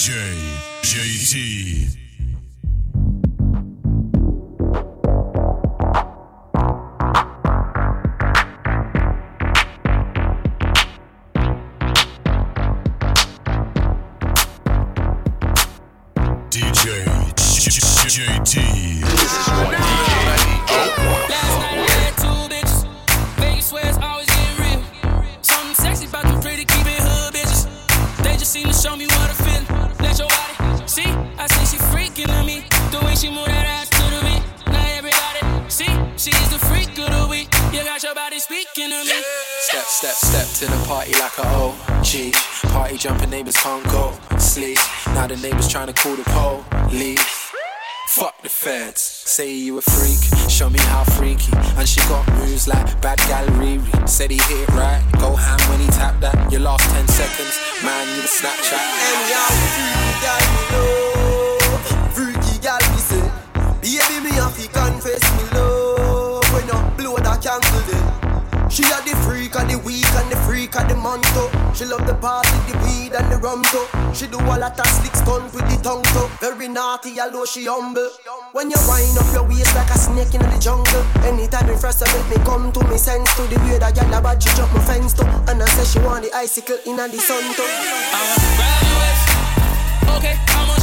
DJ JT. naughty, although she humble. When you wind up your waist like a snake in the jungle. Anytime you frustrate me, come to me sense to the way that y'all about you drop my fence to. And I say she want the icicle in the sun too. I want to graduate. Okay, I'm on.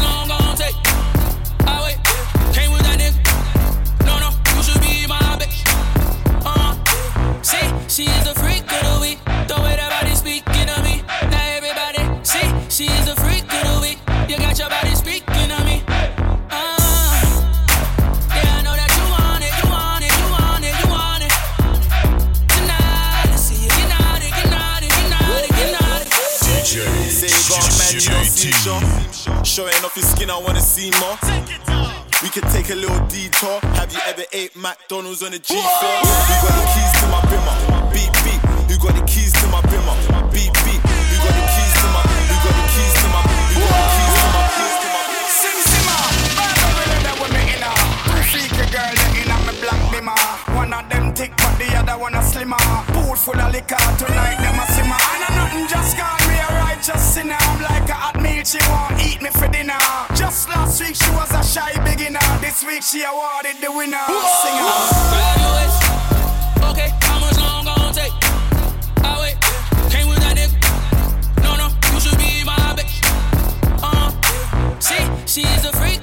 thinking I wanna see more. We could take a little detour. Have you ever ate McDonald's on a G4? Who got the keys to my bimmer? Beep beep. Who got the keys to my bimmer? Beep beep. Who got the keys to my? Who got the keys to my? Who got the keys to my? Keys to my? Sim simmer, bad women that women inna. Two freaky girl in a me black dimmer. One of them thick, but the other one a slimmer. Pool full of liquor tonight, them a simmer. And a nothing just call me a righteous sinner. I'm like a hot meal, she won't eat me for dinner. Last week she was a shy beginner. This week she awarded the winner. Whoa. Singer. Okay, how much take? I wait. Came with that nigga. No, no, you should be my bitch. Uh, huh. she is a freak.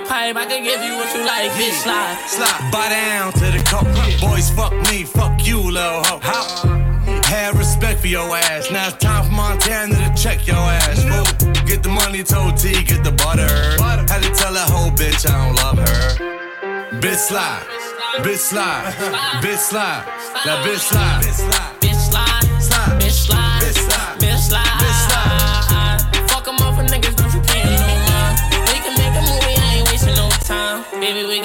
pipe, I can give you what you like, bitch. Slide, slide, buy down to the cup. Boys, fuck me, fuck you, little hoe. Hop. Have respect for your ass. Now it's time for Montana to check your ass. Fool. Get the money, told T, get the butter. Had to tell that whole bitch I don't love her. Bitch slide, bitch slide, bitch slide, that bitch slide.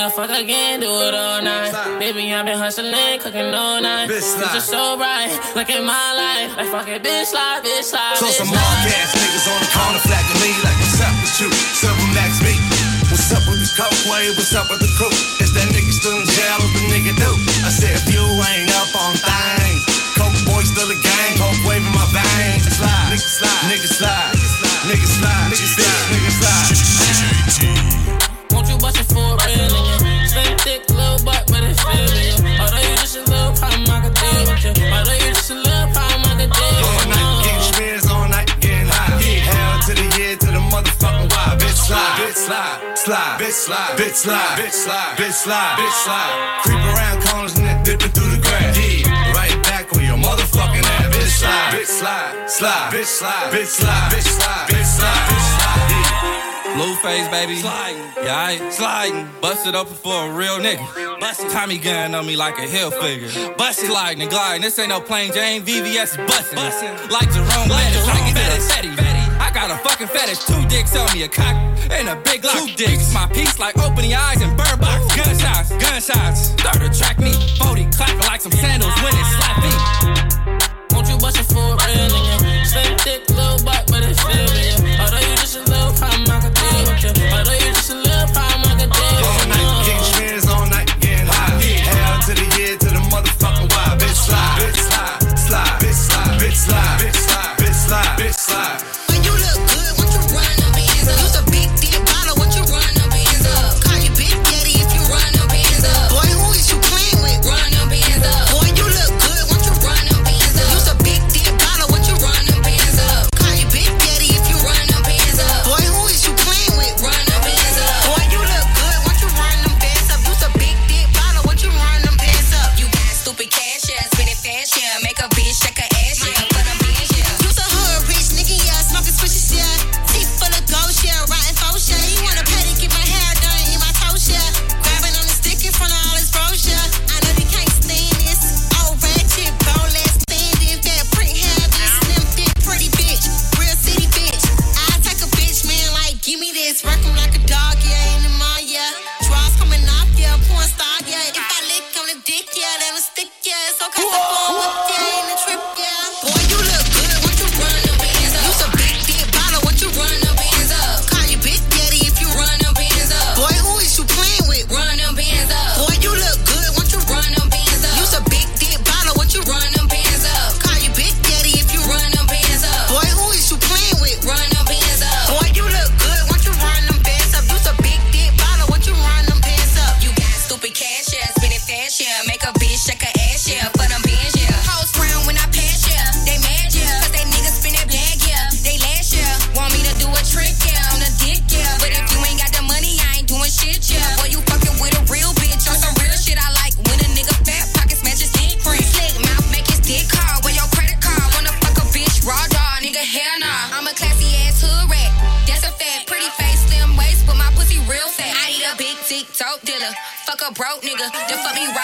fuck again, do it all night. Baby, I've been hustling, cooking all night. Bitch, just so bright. Look at my life, like fucking bitch life, bitch life. So some mark ass niggas on the corner flagging me like what's up with you? Seven max me. What's up with these coke wave? What's up with the crew? Is that nigga still in jail? What the nigga do? I said if you ain't up on things, coke boy still a gang, coke wave in my veins. Slide, nigga slide, nigga slide, nigga slide, nigga slide, nigga slide. Nigga slide want you bustin' for a real. Stay thick, little butt, but it feel real. Although you just a little problem, I can deal with you. Although you just a little problem, I can deal with you. All night, getting spins all night, getting high. Hell to the year, to the motherfucking why. Bitch slide, bitch slide, slide, bitch slide, bitch slide, bitch slide, bitch slide, bitch slide. Creep around corners and then dipping through the grass. Yeah, right back on your motherfucking ass. Bitch slide, bitch slide, slide, bitch slide, bitch slide, bitch slide, bitch slide. Blueface, baby. Sliding. Yeah, I sliding. Busted up for a real nigga. Busted. Tommy gun on me like a hill figure. Busted. Sliding and gliding. This ain't no plain Jane. VVS busting. Bustin'. Like Jerome like Jerome Bettis. Bettis. I got a fucking fetish. Two dicks on me, a cock and a big lock. Two dicks. My piece like opening eyes and bird box. Gunshots, gunshots. Third attract me. 40 clapping like some sandals when it slap me. Won't you bust it for a real nigga? Thick, little butt, but it's still me.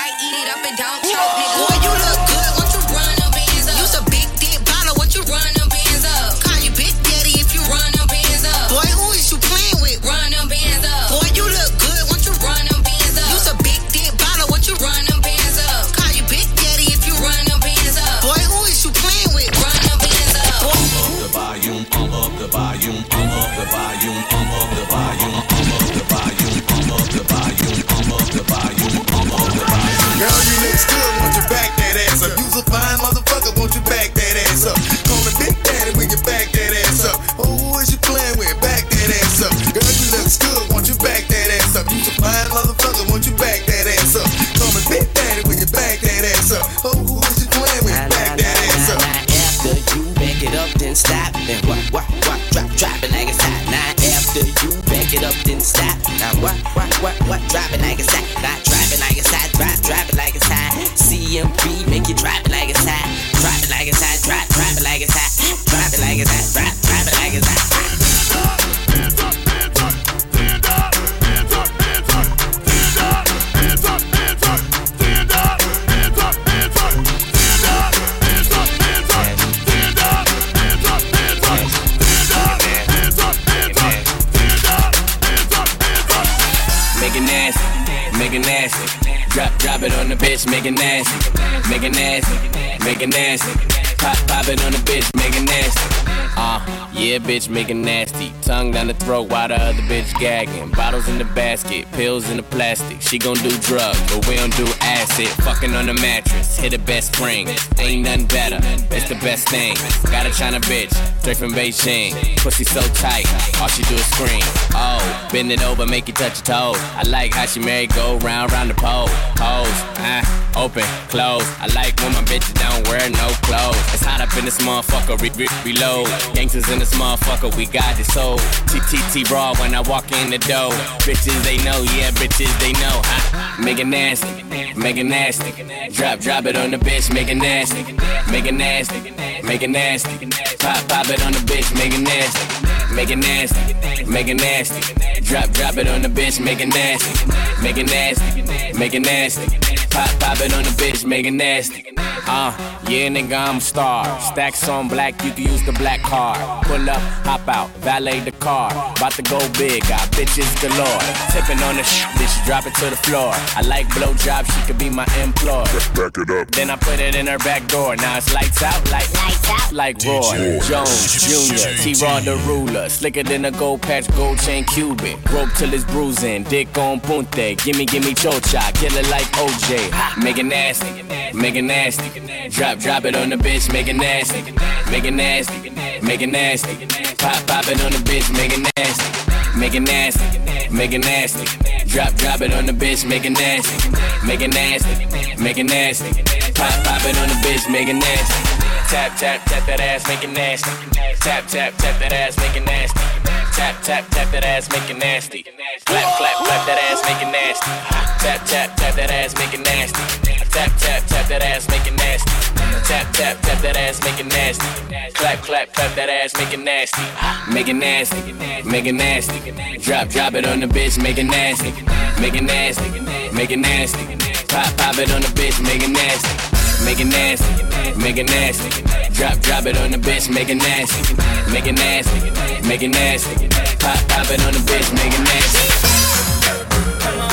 I eat it up and don't choke, nigga. Boy, you look good. Bitch, make it nasty. Make it nasty. Make it nasty. Pop, pop it on the bitch, make it nasty. Uh, yeah, bitch, make it nasty. Tongue down the throat while the other bitch gagging. Bottles in the basket, pills in the plastic. She gon' do drugs, but we don't do acid. Fucking on the mattress, hit the best spring. Ain't nothing better, it's the best thing. Got a China bitch, straight from Beijing. Pussy so tight, all she do is scream. Oh, bend it over, make you touch your toes. I like how she marry go round, round the pole. Pose, ah, open, close. I like when my bitches don't wear no clothes. It's hot up in this motherfucker, re- re- reload. Gangsters in this motherfucker, we got this soul. TTT raw when I walk in the door. Bitches they know, yeah, bitches they know. Ha. Make it nasty, make it nasty. Drop, drop it on the bitch, make it nasty, make it nasty, make it nasty. Pop, pop it on the bitch, make it nasty, make it nasty, make it nasty. Drop, drop it on the bitch, make it nasty, make it nasty, make it nasty. Pop, pop it on the bitch, make it nasty. Uh, yeah, nigga, I'm a star. Stacks on black, you can use the black card. Pull up, hop out, valet the car. About to go big, got bitches galore. Tipping on the sh, then she drop it to the floor. I like blowjobs, she could be my employer. Back it up. Then I put it in her back door. Now it's lights out, like lights out, like Roy Jones Jr. T Raw the ruler, slicker than a gold patch, gold chain Cuban. Rope till it's bruising, dick on punte. Gimme, gimme chocha, kill it like OJ. Make it nasty, make it nasty. Drop, drop it on the bitch, make it nasty, make it nasty, make it nasty. Pop, pop it on the bitch, make it nasty, make it nasty, make it nasty. Drop, drop it on the bitch, make it nasty, make it nasty, make it nasty. Pop, pop it on the bitch, make it nasty. Tap, tap, tap that ass, make it nasty. Tap, tap, tap that ass, make it nasty. Tap, tap, tap that ass, make it nasty. Clap, clap, clap that ass, make it nasty. Tap, tap, tap that ass, make it nasty. Tap, tap, tap that ass, make it nasty. Tap, tap, tap that ass, make it nasty. Clap, clap, clap that ass, make it nasty. Make it nasty, make it nasty. Drop, drop it on the bitch, make it nasty. Make it nasty, make it nasty. Pop, pop it on the bitch, make it nasty. Make it nasty, make it nasty. Drop, drop it on the bitch, make it nasty. Make it nasty, make it nasty. Pop, pop it on the bitch, make it nasty. When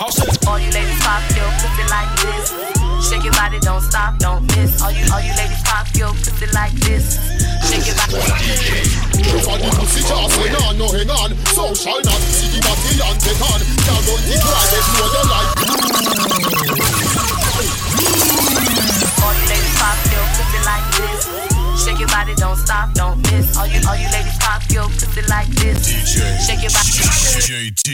Oh, all you ladies pop your pussy like this. Shake your body, don't stop, don't miss. All you, all you ladies pop your pussy like this. Shake your body. The pussy just hang on, no hang on So shall not see the body and take on Can't run the private, know you like don't stop, don't miss. All you, all you ladies pop your pussy like this. DJ, Shake your body. JT.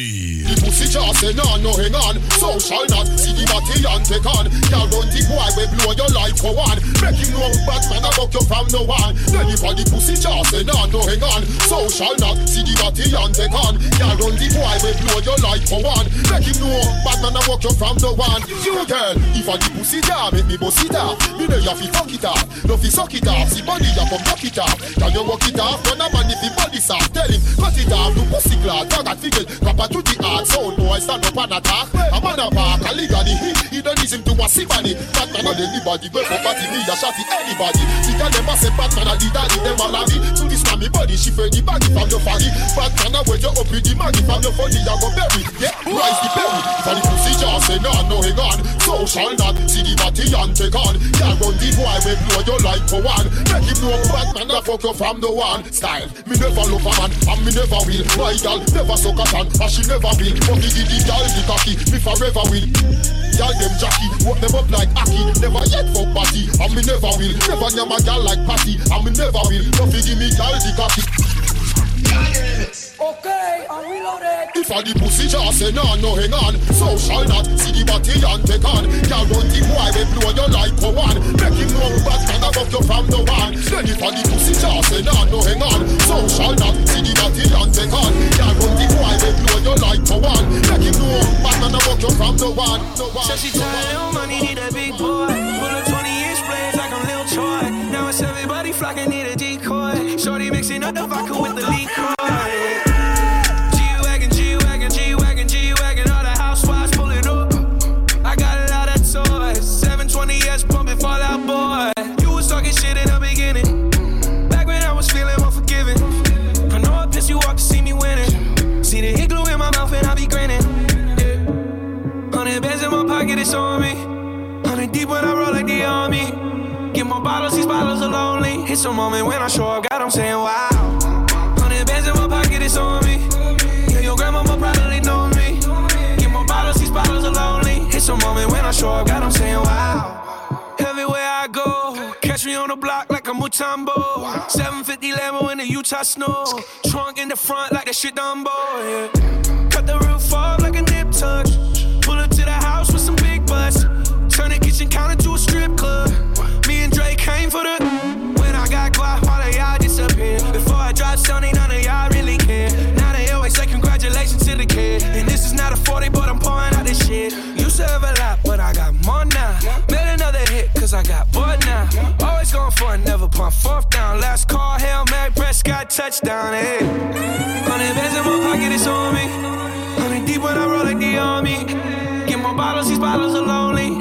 The pussy just hang on, no hang on So shall not see the body and take on. Can't run the boy, we blow your life for one. Make him know Batman I fuck you from no one. Then if I the pussy just hang on, no hang on So shall not see the body and take on. Can't run the boy, we blow your life for one. Make him know Batman I fuck you from no one. You girl, if I the pussy down, make me bust it off. Me know you fi fuck it off, no fi suck it off. See body you come knock it off. Can you walk it off, run a man if he body soft Tell him, cut it off, do pussy glad Dog and figure, proper to the heart Sound boy stand up and attack. A man a park, a the hit He don't listen to a simony Batman on anybody, go for party. Me a shot it anybody. See can them a say Batman a the daddy Them a labby To this man me body, she fed the baggy from your fatty Batman a wait you up with the maggie From your funny, you go bury. Yeah, rise the berry For the pussy just say no, no hang on So shall not see the body and take on. Can't run the boy, we blow your life for one. Make him know Batman a fuck you from the one Style, me never love a man And me never will. My gal never suck a tan And she never will. But the gal the cocky Me forever will. Gal them jockey Walk them up like Aki Never yet fuck party And me never will. Never nyam a gal like Patty And me never will. Don't give me gal the cocky Okay, I'm reloaded. If I the pussy just say no, no hang on So shall not see the body and take on Can't run the boy, they blow your life for one Make him know Batman I fuck you from the one Then if I the pussy just say no, no hang on So shall not see the body and take on Can't run the boy, they blow your life for one Make him know Batman I fuck you from the one No one, she tired, little money, need a big boy. Pull up 20 inch blades like I'm Lil Troy. Now it's everybody flocking, need a decoy. Shorty mixing up the vodka with the liquor. Army. Get more bottles, these bottles are lonely. It's a moment when I show up, God, I'm saying wow. Hundred bands in my pocket, it's on me. Yeah, your grandma probably know me. Get more bottles, these bottles are lonely. It's a moment when I show up, God, I'm saying wow. Everywhere I go, catch me on the block like a Mutombo. 750 Lambo in the Utah snow. Trunk in the front like that shit Dumbo. Yeah. Cut the roof off like a nip tuck. Counter to a strip club. Me and Drake came for the. When I got guap, all of y'all disappear. Before I drop Sony, none of y'all really care. Now they always say congratulations to the kid. And this is not a 40, but I'm pouring out this shit. To have a lot, but I got more now. Made another hit, cause I got bored now. Always going for it, never pump fourth down. Last call, Hail Mary, Prescott, touchdown. Hey. Hundred bands in my pocket, it's on me. Hundred deep when I roll like the army. Get more bottles, these bottles are lonely.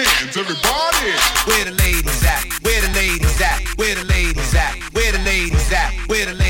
Hands, everybody. Where the ladies at? Where the ladies at? Where the ladies at? Where the ladies at? Where the ladies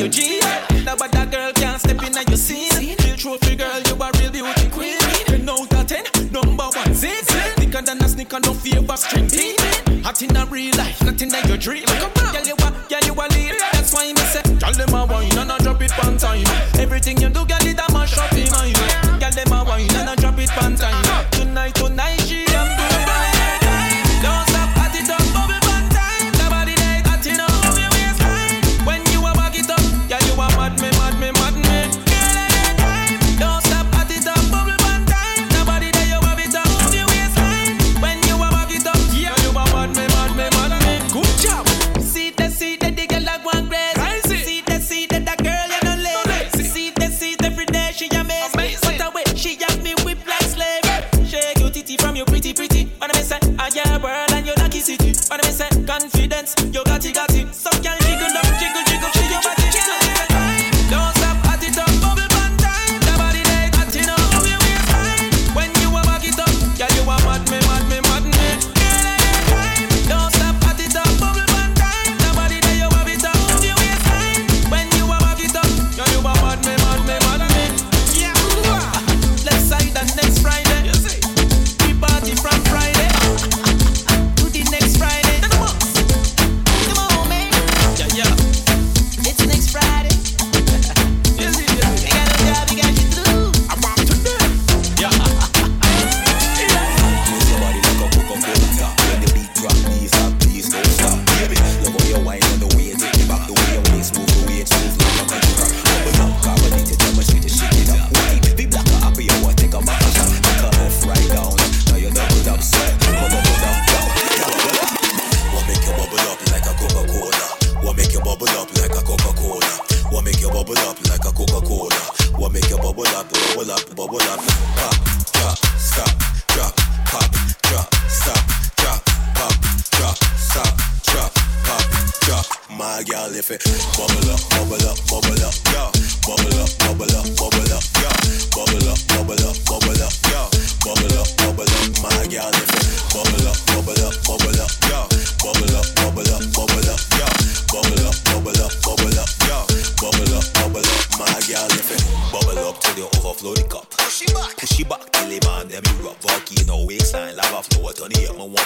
it locking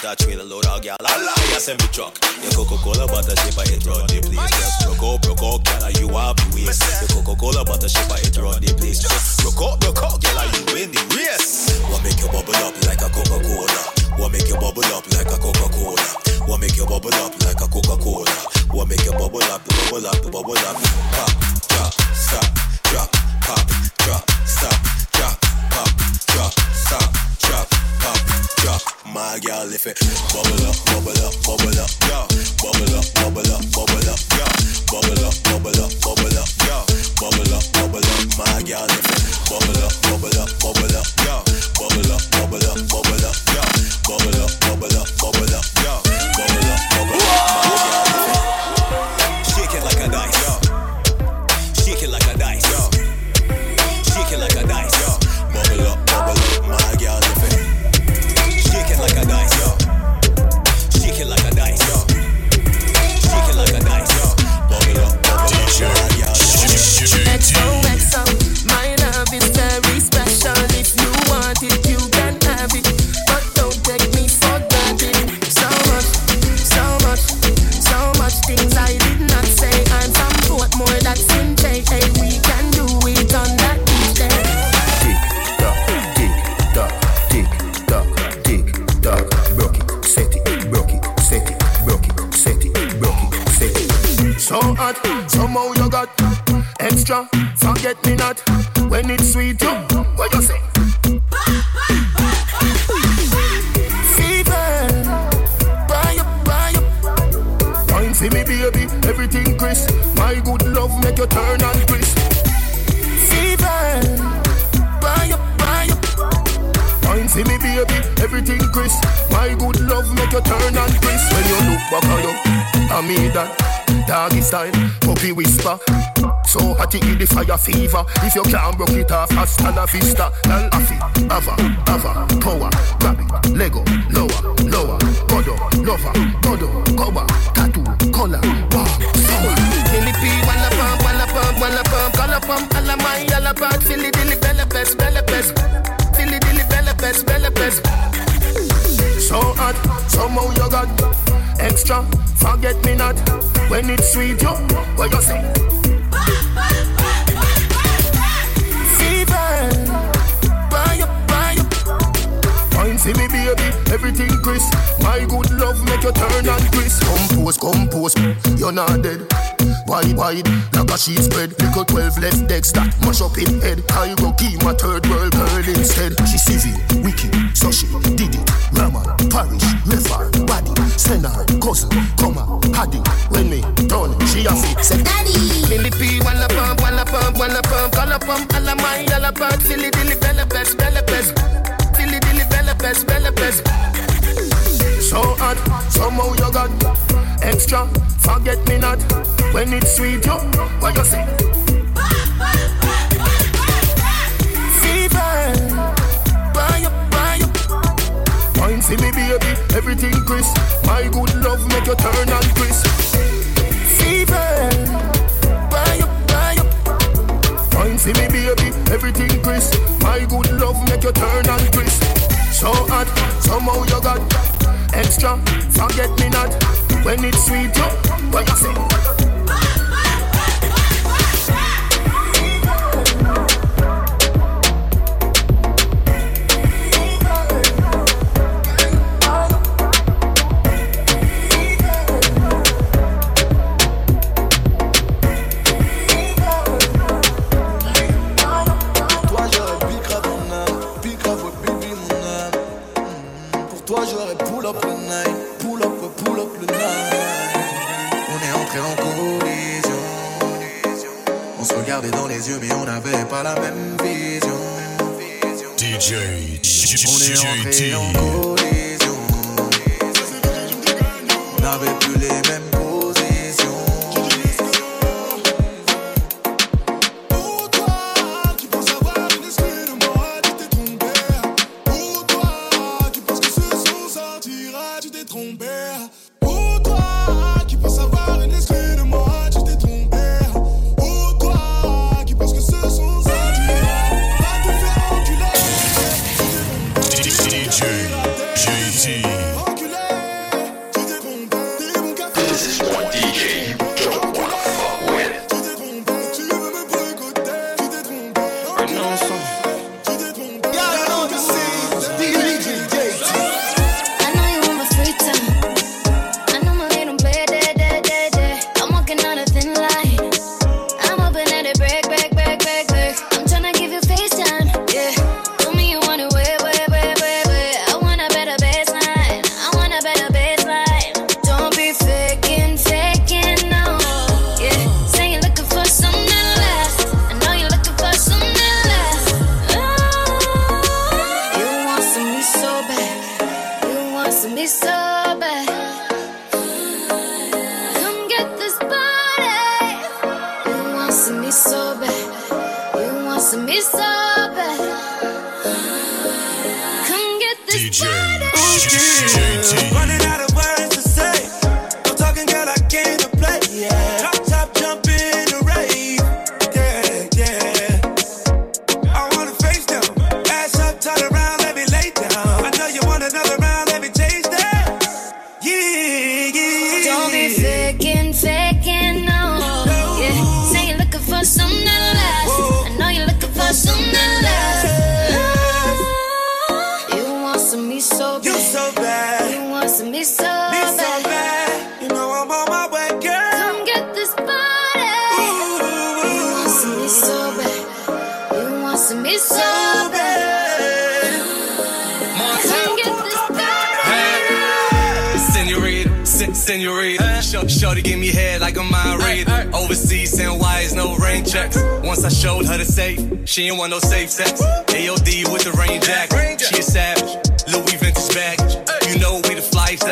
that trailer load of gal. I you send me truck. Your Coca Cola butter I it run the place. Just broke up, broke up, gal, you have the waste. Your Coca Cola butter I it run the place. Just broke up, broke up, gal, you win the race. What make you bubble up like a Coca Cola? What make you bubble up like a Coca Cola? What make you bubble up like a Coca Cola? What make you bubble up, bubble up, bubble up? Pop, drop, stop, drop. Girl if it bubble up, bubble up, bubble up, yeah. Bubble up, bubble up, bubble up, yeah. Bubble up, bubble up, bubble up, yeah. Bubble up, bubble up, my girl if it bubble up, extra. Forget me not when it's sweet. You, what you say? For me, baby, everything crisp. My good love make you turn and crisp. Fever, buy up, buy up. Wine for me, baby, everything crisp. My good love make you turn and crisp. When you look back at you, I mean that. Doggy style, puppy whisper. So hot it the fire fever. If you can't broke it off, hasta la vista. Lal afi, ava, ava, power, grab it, Lego, lower, lower, godo, lover, godo, cover, tattoo, color, wow, summer. Philippi, walla pump, walla pump, walla pump, color pump, alla my, alla bad, Philly dilly, bella best, bella best, Philly dilly, bella best, bella best. So hot, somehow you got extra. Forget me not when it's sweet. You, what you say? Fever, buy up, buy up. Wine see me, baby, everything crisp. My good love make you turn and crisp. Compose, compose, you're not dead. Wide, wide, like a sheet spread. Little 12 left decks that mash up in head. I go keep my third world girl instead. She civil, wicked, so she did it. Raman, parish, river, body, send her, cousin, come haddy. When me done, she a fit, say daddy. Philippi, walla pump, walla pump, walla pump, color pump, alla my, alla bad, Philly dilly, bella best, bella best. Philly dilly, bella best, bella best. So hot, somehow you got extra. Forget me not when it's sweet. You, what you say? Fever, buy up, buy up. Wine see me, baby, everything crisp. My good love make you turn and crisp. Fever, buy up, buy up. Wine see me, baby, everything crisp. My good love make you turn and crisp. So hot, somehow you got extra. Forget me not when it's sweet. You, what you say?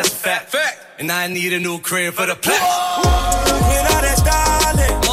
that's a fact. fact. And I need a new crib for the plaque. With all that styling,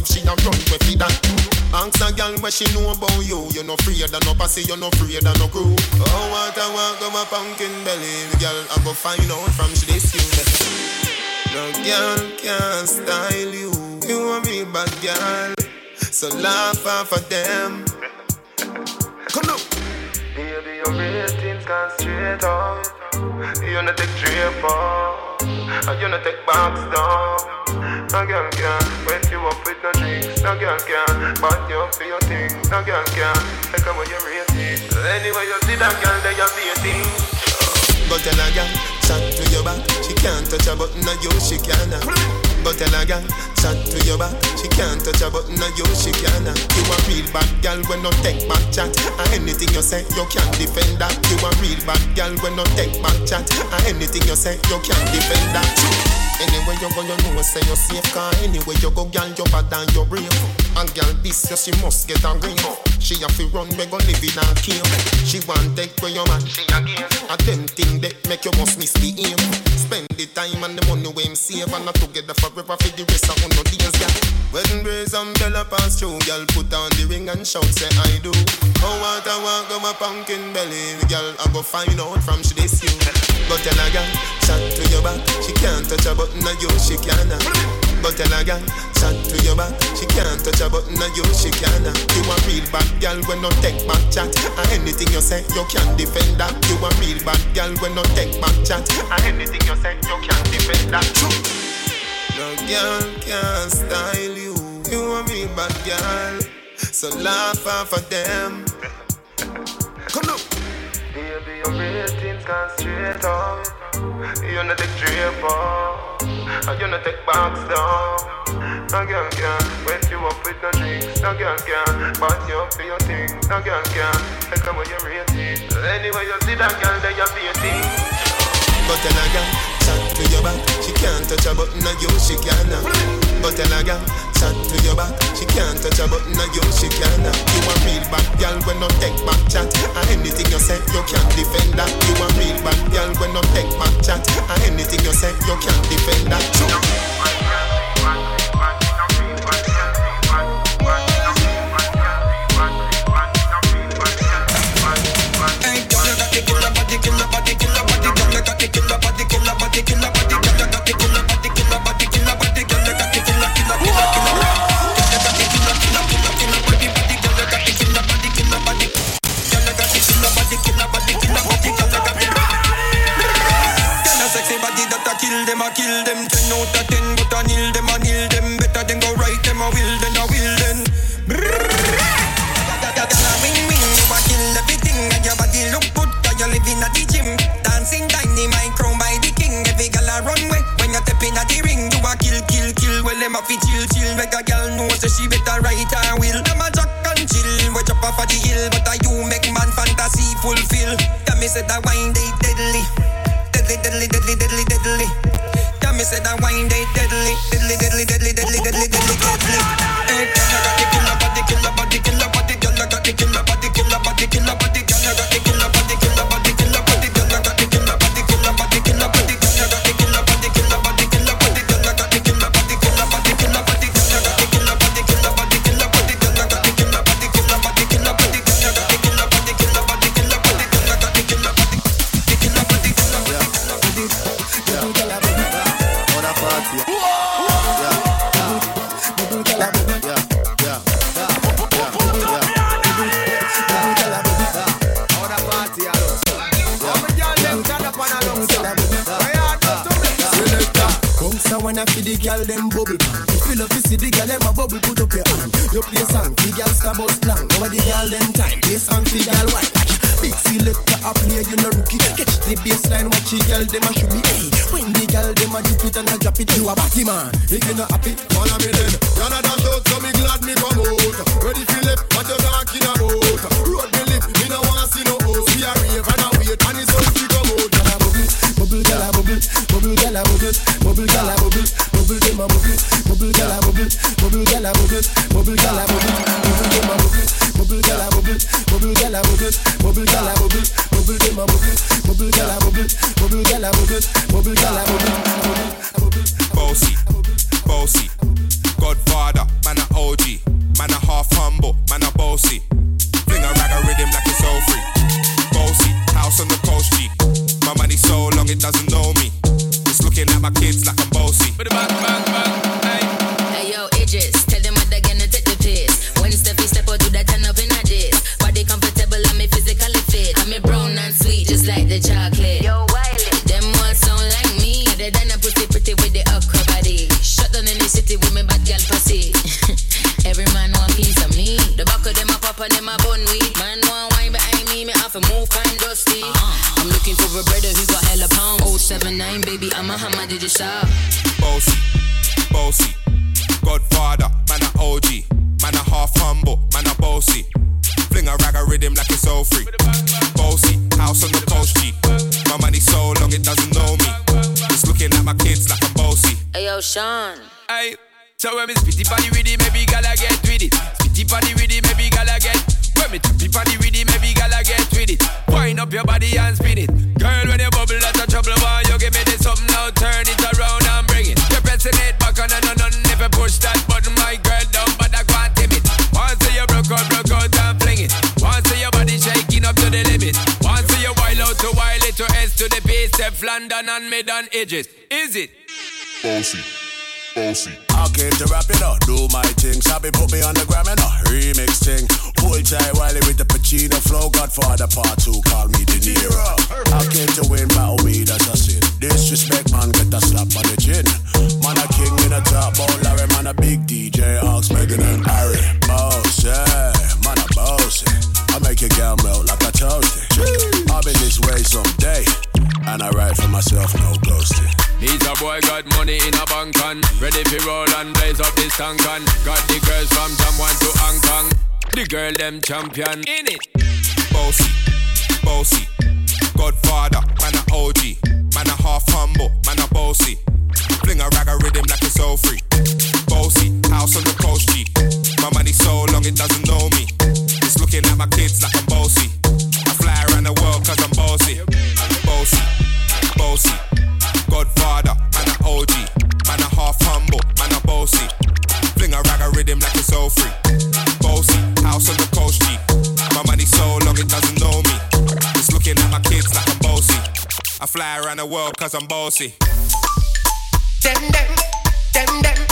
if she a run with see that. Ask a girl what she know about you. You no afraid of no pussy, you no afraid of no crew. Oh, what a walk of a pumpkin belly, girl. I go find out from she this you. No girl can style you. You a me, bad girl, so laugh off of them. Come on. Baby, your ratings gone straight out. You no take draper, oh. and you no take box down. No girl can wet you up with no drinks. No girl can back you up for your things. No girl can take away your rating. Anyway you see that girl, they are waiting. Go tell a girl, chat to your back. She can't touch a button, on you she can. Go tell a girl, chat to your back. She can't touch a button, on you she can. You a real bad girl when no take back chat. And anything you say, you can't defend that. You a real bad girl when no take back chat. And anything you say, you can't defend that. Anyway you go, you know say you're safe Cause anyway you go, girl, you're bad and you're brave And girl, this year she must get a ring She have to run, we go live in a cave She want take where your man, she again A them thing that make you must miss the aim Spend the time and the money we him save And not together forever for the rest of no days, girl When brace umbrella pass through Girl, put on the ring and shout, say I do. Oh, what I want, go my pumpkin belly Girl, I go find out from she this you. Go tell a girl, chat to your back She can't touch a button, on you she can Go tell a girl, chat to your back She can't touch a button, on you she can't. You a real bad girl when no take back chat. And anything you say, you can't defend that. You a real bad girl when no take back chat. And anything you say, you can't defend that No girl can style you You a real bad girl So laugh off of them Come on Baby, your ratings gone straight up. You no take draper, and you no take box down. No girl can wet you up with no drinks. No girl can back you up for your things. No girl can take away your rating. Anyway, you see that girl, they are waiting. Go tell a girl, chat to your back She can't touch a button, on you she can. Go tell a girl, chat to your back She can't touch a button, on you she can't. You a real bad girl when no take back chat. And anything you say, you can't defend that. You a real bad girl when no take back chat. And anything you say, you can't defend that. Hey, that wine and then my bun weed. Man, wine behind me, me off a move kind, dusty. Uh-huh. I'm looking for a brother who got hella pound. 079, baby, I'm a hammer, did you stop? Bossy, bossy, Godfather, man a OG, man a half humble, man a bossy. Fling a rag a rhythm like it's all free. Bossy, house on the coast, G. My money so long it doesn't know me. It's looking at my kids like a bossy. Hey yo, Sean. Hey so when me spitty body with it, maybe gala get with it. Spitty body with it, maybe gala get. When me tappy body with it, maybe gala get with it. Wind up your body and spin it. Girl, when you bubble, that's a trouble. Why you give me this something now? Turn it around and bring it. You're pressing it back on and on and you push that button, my girl, but I can't tame it. Once you broke out, broke out and fling it. Once your body shaking up to the limit. Once you wild out to wild it to S to the base, F London and mid and edges. Is it? Bossy, I came to rap it up, do my thing. Sabi put me on the gram and a remix thing. Pull tight Wiley with the Pacino flow. Godfather part two, call me De Niro. I came to win battle weed as a sin. Disrespect man, get a slap on the chin. Man a king in a top bowl, Larry man a big DJ, Ox Megan and Harry. Boss, yeah, man a boss. I make your girl melt like a toasty. I'll be this way someday, and I write for myself, no ghosting. He's a boy got money in a bank and ready for roll and blaze up this tank and got the girls from Jamwan to Hong Kong. The girl them champion in it. Bossy, bossy, Godfather, man a OG, man a half humble, man a bossy. Fling a rag a rhythm like it's all free. Bossy, house on the coast G. My money so long it doesn't know me. It's looking at my fly around the world cause I'm bossy. Them, them, them. Them,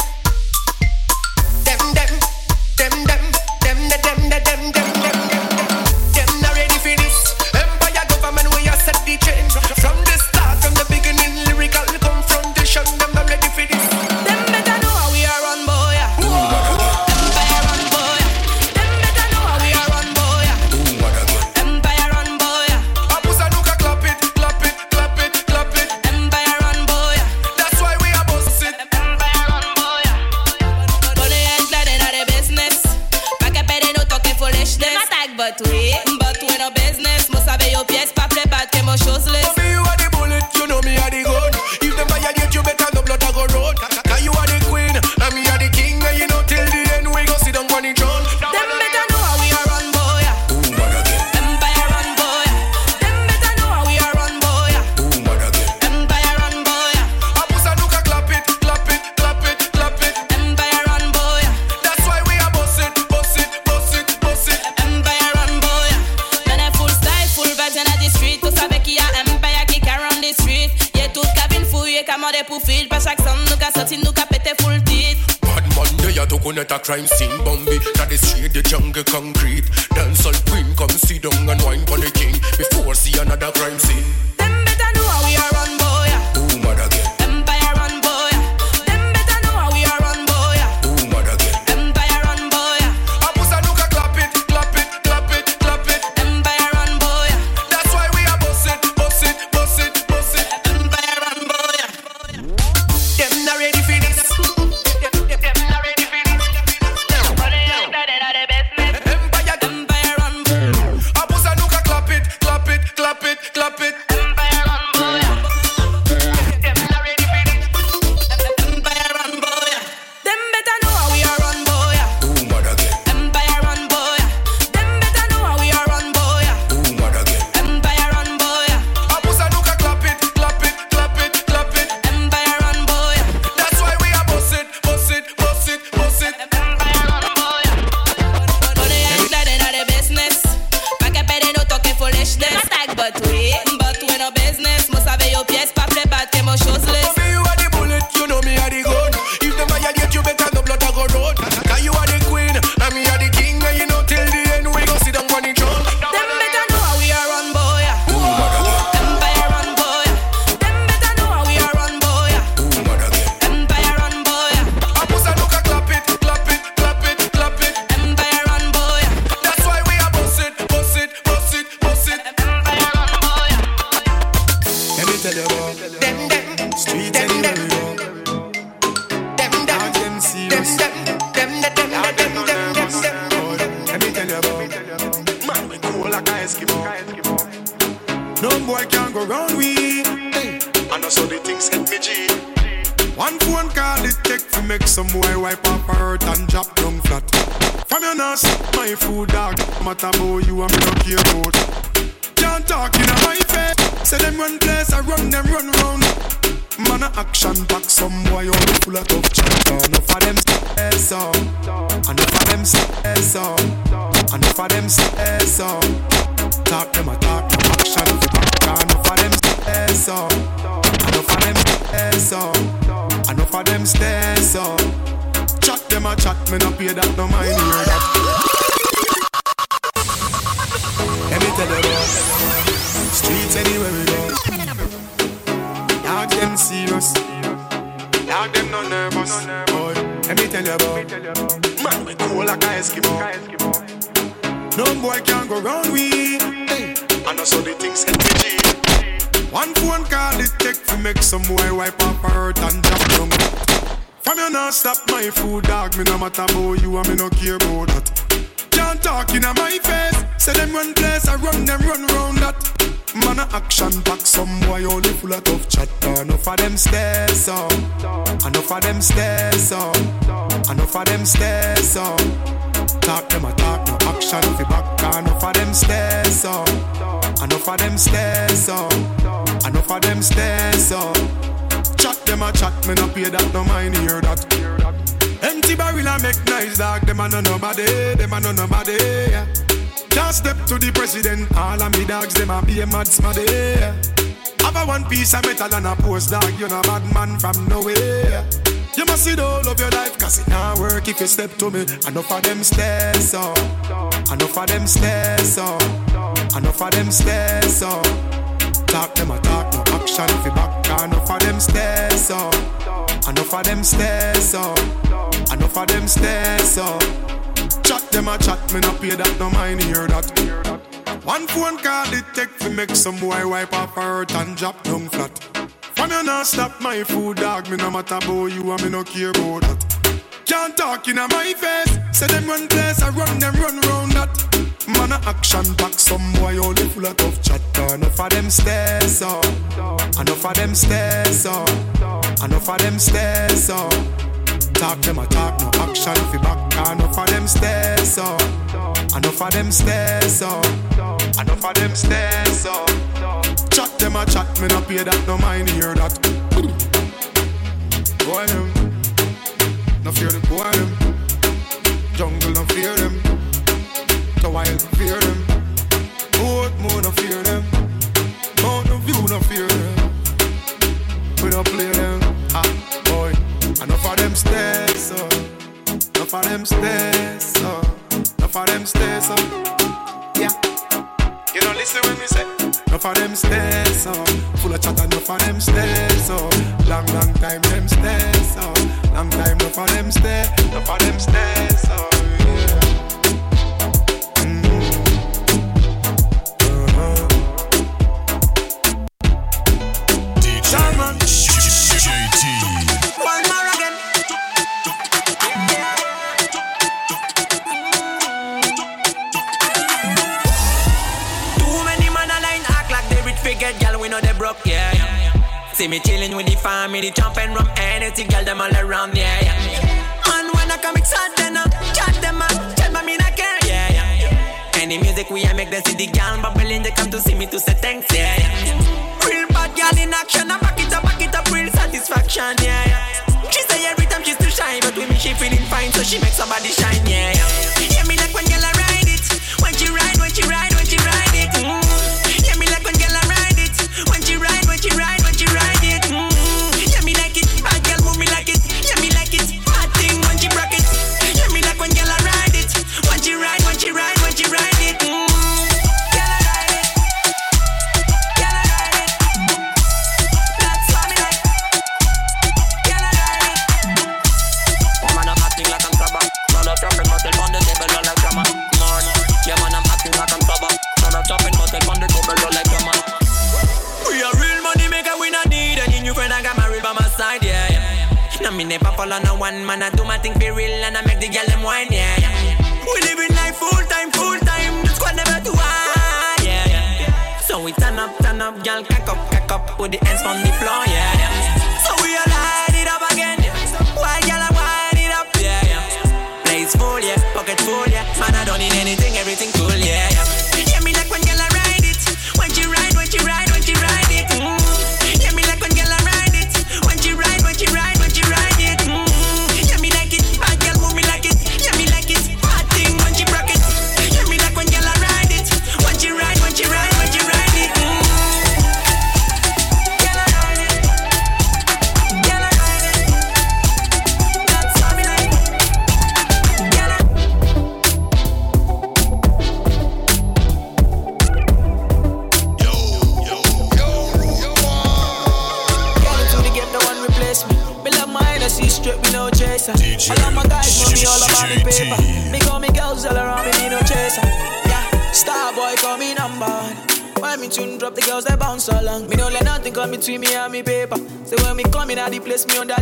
to a crime scene Bambi, that is straight the jungle concrete. Dancehall queen, come sit down and wine for the king Before see another crime scene go round we. Hey. And also the things hit me G. One phone call it take to make some boy wipe up hurt and drop down flat. From your nose, my food dog. Matter about you, I'm not care about. Can't talk in my face. Say them run place, I run them run round. Man a action back, some boy all full of tough chat. Enough of them say so, enough of them say so, enough of them say so. Talk them a talk, action fi back. Enough of them say so, enough of them say so, enough of them stay so. Chat them a chat, me no pay that, no mind hear that. Let me tell you about streets anywhere we go. Dog them serious, dog them no nervous. Boy, let me tell you about man we cool like a Eskimo. No boy can go round we. And also the things hit me. One phone call it take to make some boy wipe up hurt and drop down. From you not stop my food, dog. Me no matter about you and me no care about that. Can't talk in my face. Say them run place, I run them run round that. Man a action back, some boy only full of tough chat. Enough of them stairs so, enough of them stairs so, enough of them stairs so. Talk them a talk, action fi back. Enough of them stairs so, enough of them stairs so, enough of them stairs so. Chat them a chat, me no pay that, no mind hear that. Empty barrel a make nice dog, them a no nobody, them a no nobody. Yeah. Can't step to the president, all of me dogs, them a be a mad smaddy. Yeah. Have a one piece of metal and a post dog, you no bad man from nowhere. You must see the whole of your life, cause it not work if you step to me. Enough of them stairs, so. Enough of them stairs, so. Enough of them stairs, so. Talk them a talk, no action if you back. Enough of them stairs, so. Enough of them stairs, so. Enough of them stairs, so. Chat them a chat, me no pay that, no mind hear that. One phone call it take to make some boy wipe off her and drop down flat. From you not stop my food, dog, me no matter about you and me no care about that. Can't talk in my face, say them run place, I run them run round that. Man a action back, some boy only full of tough chat. Enough of them stairs so, enough of them stairs so, enough of them stairs so. Talk them a talk, no action fi back. Enough of them stairs so, enough of them stairs so, enough of them stairs so. Them a chat, me no pay that, no mind hear that. Boy them, no fear the boy them. Jungle no fear them, the wild fear them. Boat moon no fear them, mountain view no fear them. We don't play them, ah boy. Enough of them stairs, so. Enough of them stairs, so. Enough of them stairs, so. Don't when me say. Enough of them stairs, so. Full of chat, enough of them stairs, so. Long, long time them stairs, so. Long time, enough of them stairs, enough of them stairs, so. See me chilling with the family, jumping from anything, girl. Them all around, yeah. yeah. And when I come excited, then I chat them up, tell me I care, yeah. yeah. Any music we I make them see the girl bubbling, they come to see me to say thanks, yeah. yeah. Real bad girl in action, I back it up, back it up, real satisfaction, yeah. yeah. She say every time she's too shy, but with me she feeling fine, so she makes somebody shine, yeah. yeah. Yeah, me like when girl I ride it, when she ride, when she ride with the ends on the floor, yeah. Place me on